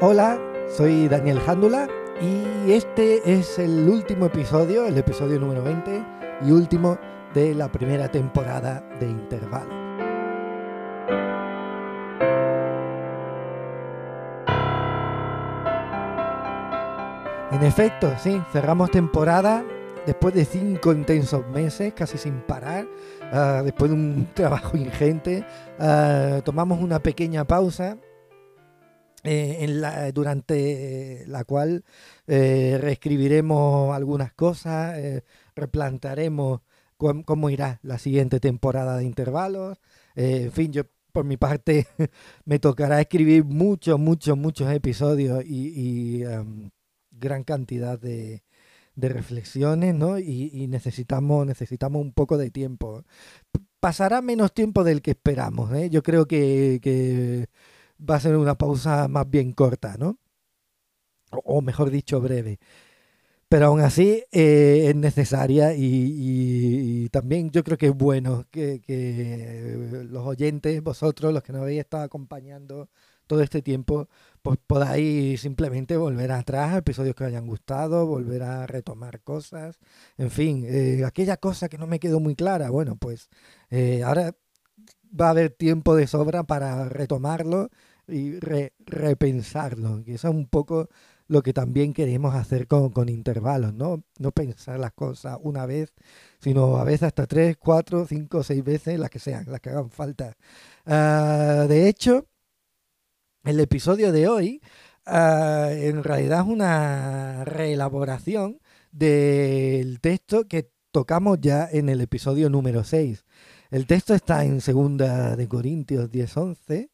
Hola, soy Daniel Jándula y este es el último episodio, el episodio número 20 y último de la primera temporada de Intervalo. En efecto, sí, cerramos temporada después de cinco intensos meses, casi sin parar, ah, después de un trabajo ingente, ah, tomamos una pequeña pausa eh, la, durante la cual eh, reescribiremos algunas cosas, eh, replantaremos cómo, irá la siguiente temporada de intervalos. en fin, yo por mi parte me tocará escribir muchos, muchos, muchos episodios y, em, gran cantidad de, reflexiones, ¿no? Y, necesitamos, necesitamos un poco de tiempo. Pasará menos tiempo del que esperamos, Yo creo que va a ser una pausa más bien corta, ¿no? O, mejor dicho, breve. Pero aún así eh, es necesaria y, también yo creo que es bueno que, los oyentes, vosotros, los que nos habéis estado acompañando todo este tiempo, pues podáis simplemente volver atrás a episodios que os hayan gustado, volver a retomar cosas, en fin, eh, aquella cosa que no me quedó muy clara, bueno, pues eh, ahora va a haber tiempo de sobra para retomarlo y repensarlo. Y eso es un poco lo que también queremos hacer con, intervalos, ¿no? No pensar las cosas una vez, sino a veces hasta tres, cuatro, cinco, seis veces, las que sean, las que hagan falta. Ah, de hecho, el episodio de hoy ah, en realidad es una reelaboración del texto que tocamos ya en el episodio número 6. El texto está en segunda de Corintios 10:11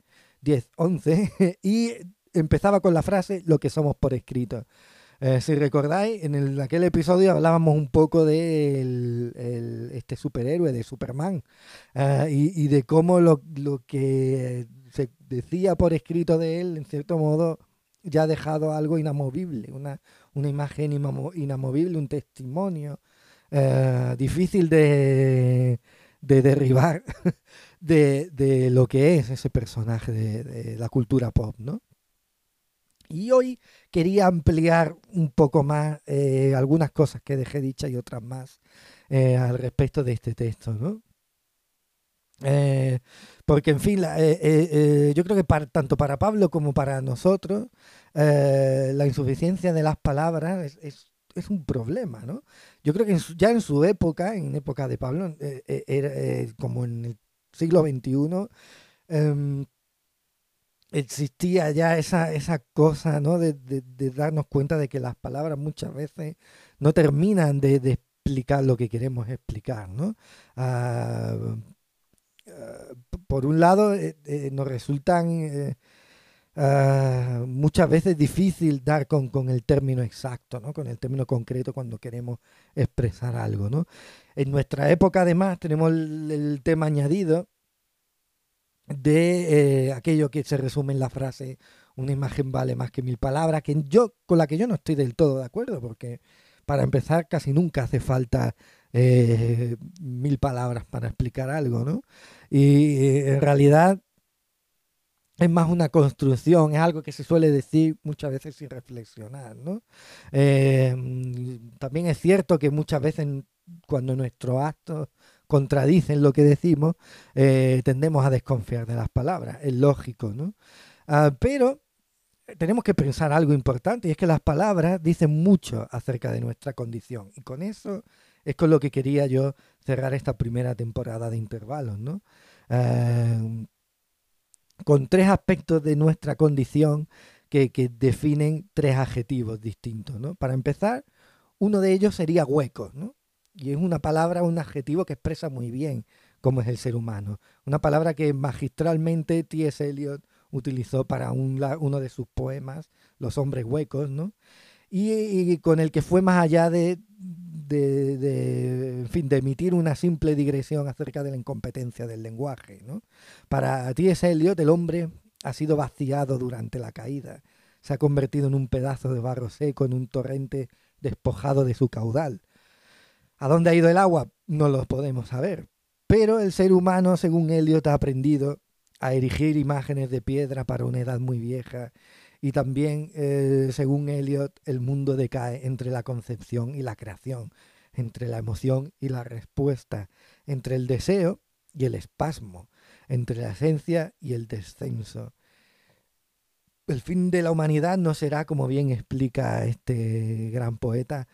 10, 11, y empezaba con la frase lo que somos por escrito. Eh, si recordáis, en el, aquel episodio hablábamos un poco de este superhéroe, de Superman, eh, y, de cómo lo, que se decía por escrito de él, en cierto modo, ya ha dejado algo inamovible, una, una imagen inamovible, un testimonio eh, difícil de, de derribar de, lo que es ese personaje de, la cultura pop, ¿no? Y hoy quería ampliar un poco más eh, algunas cosas que dejé dichas y otras más eh, al respecto de este texto, ¿no? Eh, porque, en fin, yo creo que tanto para Pablo como para nosotros, la insuficiencia de las palabras es, un problema, ¿no? Yo creo que ya en su época, en época de Pablo, como en el siglo XXI, em, existía ya esa, esa cosa ¿no? De, darnos cuenta de que las palabras muchas veces no terminan de, explicar lo que queremos explicar. ¿no? Ah, ah, por un lado, eh, eh, nos resultan eh, muchas veces difícil dar con, el término exacto, ¿no? con el término concreto cuando queremos expresar algo. ¿no? En nuestra época, además, tenemos el, tema añadido de eh, aquello que se resume en la frase una imagen vale más que mil palabras, que yo, con la que yo no estoy del todo de acuerdo, porque para empezar casi nunca hace falta eh, mil palabras para explicar algo, ¿no? Y en realidad es más una construcción, es algo que se suele decir muchas veces sin reflexionar, ¿no? también es cierto que muchas veces cuando nuestros actos contradicen lo que decimos, eh, tendemos a desconfiar de las palabras. Es lógico, ¿no? Ah, pero tenemos que pensar algo importante y es que las palabras dicen mucho acerca de nuestra condición. Y con eso es con lo que quería yo cerrar esta primera temporada de intervalos, ¿no? Ah, con tres aspectos de nuestra condición que, definen tres adjetivos distintos, ¿no? Para empezar, uno de ellos sería huecos, ¿no? Y es una palabra, un adjetivo que expresa muy bien cómo es el ser humano. Una palabra que magistralmente T.S. Eliot utilizó para uno de sus poemas, Los hombres huecos, ¿no? Y, con el que fue más allá de, en fin, de emitir una simple digresión acerca de la incompetencia del lenguaje. ¿no? Para T.S. Eliot, el hombre ha sido vaciado durante la caída. Se ha convertido en un pedazo de barro seco, en un torrente despojado de su caudal. ¿A dónde ha ido el agua? No lo podemos saber. Pero el ser humano, según Eliot, ha aprendido a erigir imágenes de piedra para una edad muy vieja y también, eh, según Eliot, el mundo decae entre la concepción y la creación, entre la emoción y la respuesta, entre el deseo y el espasmo, entre la esencia y el descenso. El fin de la humanidad no será, como bien explica este gran poeta,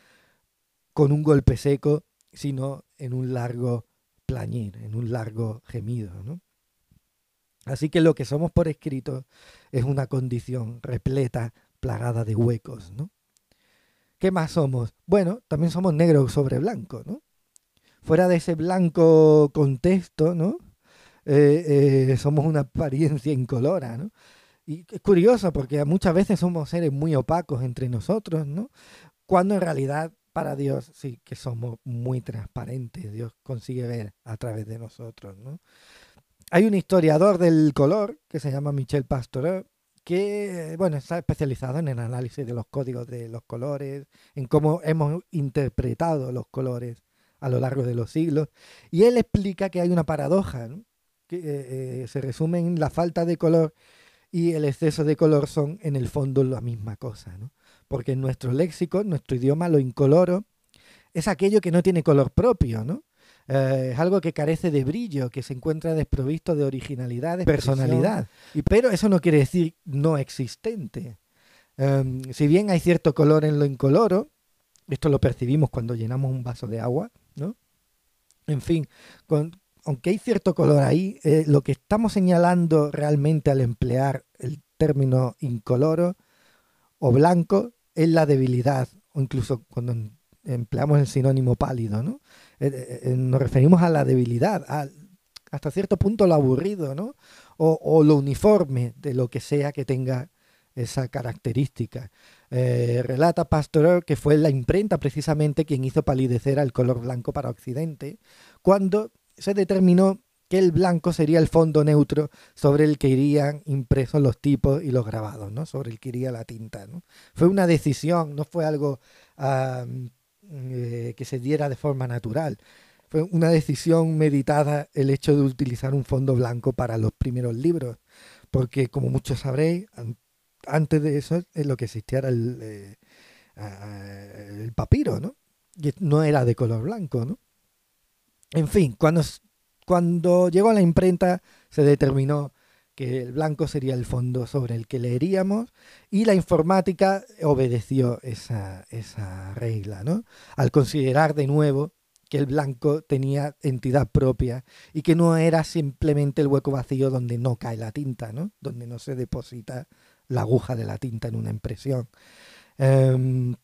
con un golpe seco, sino en un largo plañir, en un largo gemido. Así que lo que somos por escrito es una condición repleta, plagada de huecos. ¿no? ¿Qué más somos? Bueno, también somos negros sobre blanco, ¿no? Fuera de ese blanco contexto, ¿no? Eh, eh, somos una apariencia incolora, ¿no? Y es curioso porque muchas veces somos seres muy opacos entre nosotros, ¿no? Cuando en realidad para Dios sí que somos muy transparentes, Dios consigue ver a través de nosotros, ¿no? Hay un historiador del color que se llama Michel Pastoreau que bueno, está especializado en el análisis de los códigos de los colores, en cómo hemos interpretado los colores a lo largo de los siglos. Y él explica que hay una paradoja, que eh, eh, se resume en la falta de color y el exceso de color son en el fondo la misma cosa. ¿no? Porque en nuestro léxico, nuestro idioma, lo incoloro es aquello que no tiene color propio, ¿no? Eh, es algo que carece de brillo, que se encuentra desprovisto de originalidad, de personalidad. Y, pero eso no quiere decir no existente. Em, si bien hay cierto color en lo incoloro, esto lo percibimos cuando llenamos un vaso de agua, ¿no? En fin, aunque hay cierto color ahí, eh, lo que estamos señalando realmente al emplear el término incoloro o blanco es la debilidad, o incluso cuando empleamos el sinónimo pálido, ¿no? Eh, eh, eh, nos referimos a la debilidad, hasta cierto punto lo aburrido, ¿no? O, lo uniforme de lo que sea que tenga esa característica. relata Pastoral que fue la imprenta precisamente quien hizo palidecer al color blanco para Occidente, cuando se determinó que el blanco sería el fondo neutro sobre el que irían impresos los tipos y los grabados, sobre el que iría la tinta. Fue una decisión, no fue algo eh, que se diera de forma natural. Fue una decisión meditada el hecho de utilizar un fondo blanco para los primeros libros, porque como muchos sabréis, antes de eso es lo que existía era el, eh, el papiro, ¿no? Y no era de color blanco, ¿no? En fin, cuando, cuando llegó a la imprenta se determinó que el blanco sería el fondo sobre el que leeríamos y la informática obedeció esa, esa regla, ¿no? Al considerar de nuevo que el blanco tenía entidad propia y que no era simplemente el hueco vacío donde no cae la tinta, ¿no? Donde no se deposita la aguja de la tinta en una impresión. Em,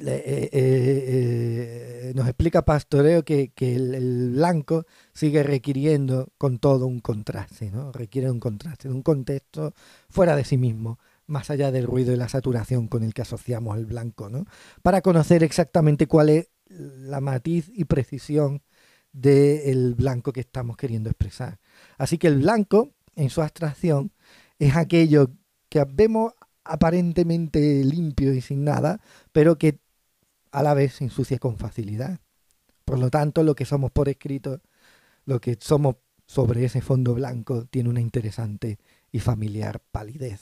eh, eh, eh, nos explica Pastoreo que, el, blanco sigue requiriendo con todo un contraste, ¿no? Requiere un contraste, un contexto fuera de sí mismo, más allá del ruido y la saturación con el que asociamos el blanco, ¿no? Para conocer exactamente cuál es la matiz y precisión del blanco que estamos queriendo expresar. Así que el blanco, en su abstracción, es aquello que vemos aparentemente limpio y sin nada, pero que a la vez se ensucia con facilidad. Por lo tanto, lo que somos por escrito, lo que somos sobre ese fondo blanco, tiene una interesante y familiar palidez.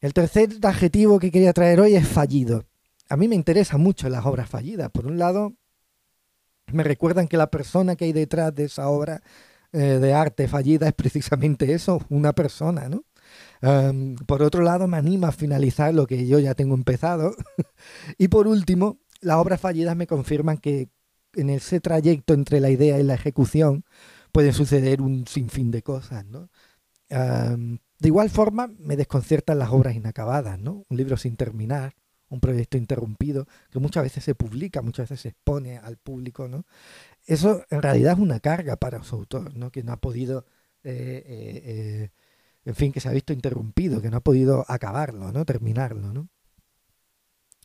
El tercer adjetivo que quería traer hoy es fallido. A mí me interesan mucho las obras fallidas. Por un lado, me recuerdan que la persona que hay detrás de esa obra eh, de arte fallida es precisamente eso, una persona, ¿no? Por otro lado, me anima a finalizar lo que yo ya tengo empezado. y por último, las obras fallidas me confirman que en ese trayecto entre la idea y la ejecución pueden suceder un sinfín de cosas. de igual forma, me desconciertan las obras inacabadas, ¿no? un libro sin terminar, un proyecto interrumpido, que muchas veces se publica, muchas veces se expone al público. ¿no? Eso en realidad es una carga para su autor, ¿no? que no ha podido eh, eh, eh, en fin, que se ha visto interrumpido, que no ha podido acabarlo, ¿no? Terminarlo, ¿no?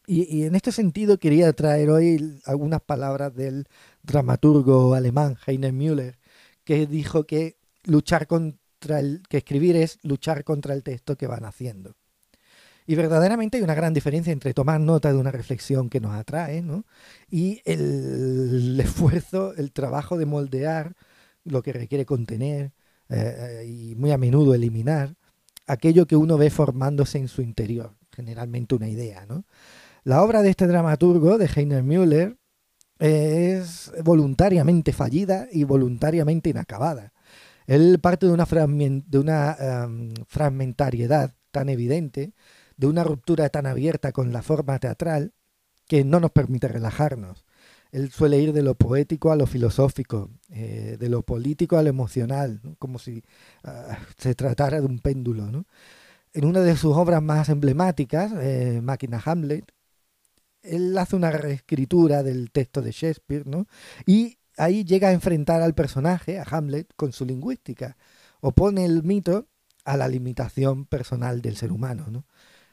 Y, en este sentido quería traer hoy algunas palabras del dramaturgo alemán Heiner Müller, que dijo que luchar contra el, que escribir es luchar contra el texto que van haciendo. Y verdaderamente hay una gran diferencia entre tomar nota de una reflexión que nos atrae ¿no? y el esfuerzo, el trabajo de moldear lo que requiere contener, eh, y muy a menudo eliminar aquello que uno ve formándose en su interior, generalmente una idea. ¿no? La obra de este dramaturgo, de Heiner Müller, es voluntariamente fallida y voluntariamente inacabada. Él parte de una, de una em, fragmentariedad tan evidente, de una ruptura tan abierta con la forma teatral, que no nos permite relajarnos. Él suele ir de lo poético a lo filosófico, eh, de lo político a lo emocional, como si ah, se tratara de un péndulo. En una de sus obras más emblemáticas, eh, Máquina Hamlet, él hace una reescritura del texto de Shakespeare, ¿no? Y ahí llega a enfrentar al personaje, a Hamlet, con su lingüística. Opone el mito a la limitación personal del ser humano, ¿no?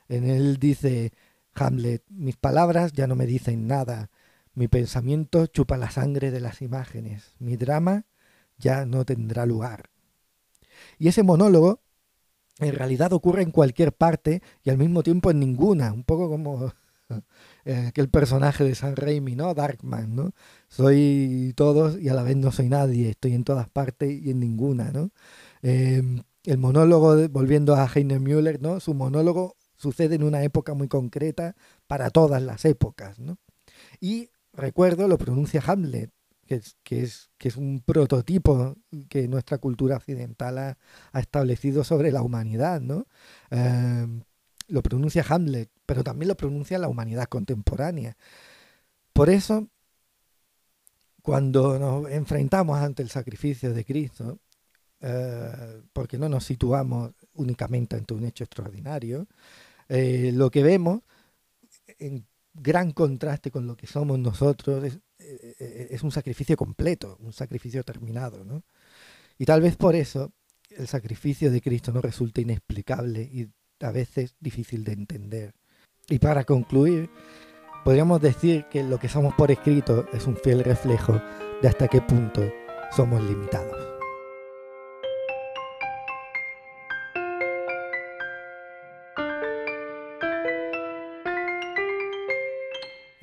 En él dice Hamlet, mis palabras ya no me dicen nada, mi pensamiento chupa la sangre de las imágenes, mi drama ya no tendrá lugar. Y ese monólogo en realidad ocurre en cualquier parte y al mismo tiempo en ninguna, un poco como eh, aquel personaje de San Raimi, ¿no? Darkman, ¿no? Soy todos y a la vez no soy nadie, estoy en todas partes y en ninguna, ¿no? Em, el monólogo, volviendo a Heiner Müller, ¿no? Su monólogo sucede en una época muy concreta para todas las épocas, ¿no? Y recuerdo, lo pronuncia Hamlet, que es, que es, que es un prototipo que nuestra cultura occidental ha, establecido sobre la humanidad, ¿no? Em, lo pronuncia Hamlet, pero también lo pronuncia la humanidad contemporánea. Por eso, cuando nos enfrentamos ante el sacrificio de Cristo, eh, porque no nos situamos únicamente ante un hecho extraordinario, eh, lo que vemos, en gran contraste con lo que somos nosotros, es, eh, es un sacrificio completo, un sacrificio terminado. ¿no? Y tal vez por eso el sacrificio de Cristo nos resulta inexplicable y a veces difícil de entender. Y para concluir, podríamos decir que lo que somos por escrito es un fiel reflejo de hasta qué punto somos limitados.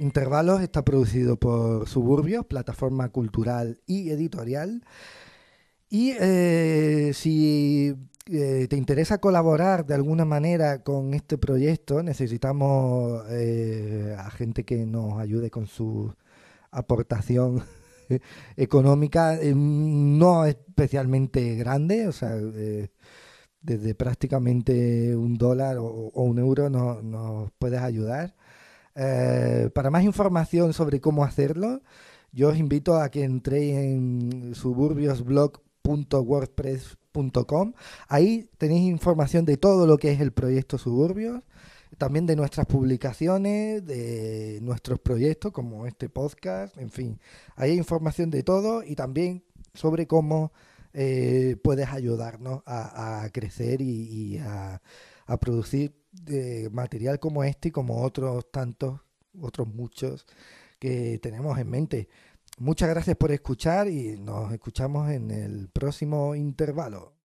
Intervalos está producido por Suburbios, plataforma cultural y editorial. Y eh, si eh, te interesa colaborar de alguna manera con este proyecto, necesitamos eh, a gente que nos ayude con su aportación económica, no especialmente grande, o sea, desde prácticamente un dólar o, un euro nos puedes ayudar. Para más información sobre cómo hacerlo, yo os invito a que entréis en suburbiosblog.wordpress.com Ahí tenéis información de todo lo que es el proyecto Suburbios, también de nuestras publicaciones, de nuestros proyectos como este podcast, en fin. Ahí hay información de todo y también sobre cómo eh, puedes ayudarnos a, crecer y, a, producir eh, material como este y como otros tantos, otros muchos que tenemos en mente. Muchas gracias por escuchar y nos escuchamos en el próximo intervalo.